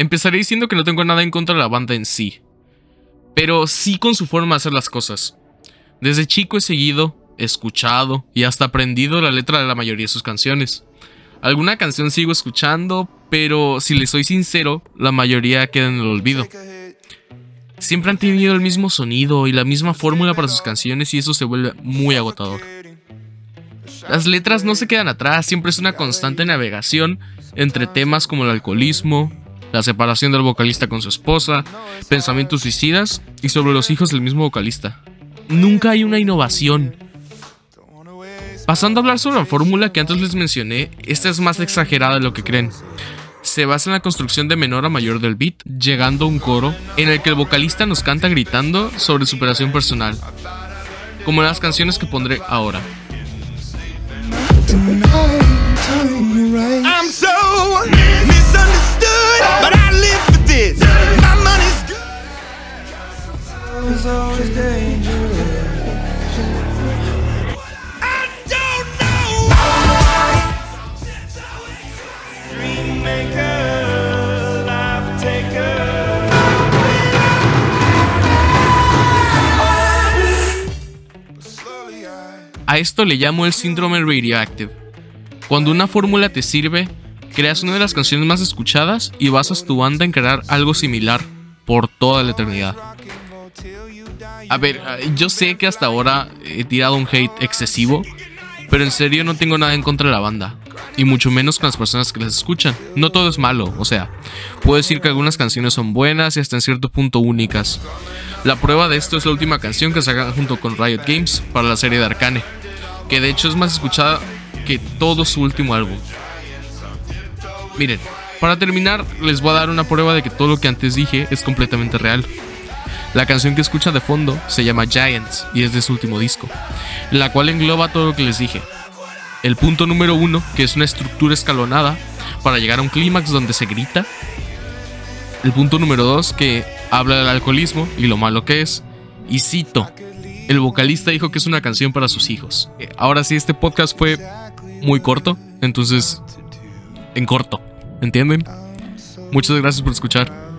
Empezaré diciendo que no tengo nada en contra de la banda en sí, pero sí con su forma de hacer las cosas. Desde chico he seguido, escuchado y hasta aprendido la letra de la mayoría de sus canciones. Alguna canción sigo escuchando, pero si le soy sincero, la mayoría queda en el olvido. Siempre han tenido el mismo sonido y la misma fórmula para sus canciones y eso se vuelve muy agotador. Las letras no se quedan atrás, siempre es una constante navegación entre temas como el alcoholismo, la separación del vocalista con su esposa, pensamientos suicidas y sobre los hijos del mismo vocalista. Nunca hay una innovación. Pasando a hablar sobre la fórmula que antes les mencioné, esta es más exagerada de lo que creen. Se basa en la construcción de menor a mayor del beat, llegando a un coro en el que el vocalista nos canta gritando sobre superación personal, como en las canciones que pondré ahora. A esto le llamo el síndrome radioactive. Cuando una fórmula te sirve, creas una de las canciones más escuchadas y basas tu banda en crear algo similar por toda la eternidad. A ver, eh, yo sé que hasta ahora he tirado un hate excesivo, pero en serio no tengo nada en contra de la banda, y mucho menos con las personas que las escuchan. No todo es malo, o sea, puedo decir que algunas canciones son buenas y hasta en cierto punto únicas. La prueba de esto es la última canción que sacan junto con Riot Games para la serie de Arcane que de hecho es más escuchada que todo su último álbum. Miren, para terminar, les voy a dar una prueba de que todo lo que antes dije es completamente real. La canción que escucha de fondo se llama Giants y es de su último disco, la cual engloba todo lo que les dije. El punto número uno, que es una estructura escalonada para llegar a un clímax donde se grita. El punto número dos, que habla del alcoholismo y lo malo que es. Y cito, el vocalista dijo que es una canción para sus hijos. Eh, ahora sí, este podcast fue muy corto, entonces, en corto, ¿entienden? Muchas gracias por escuchar.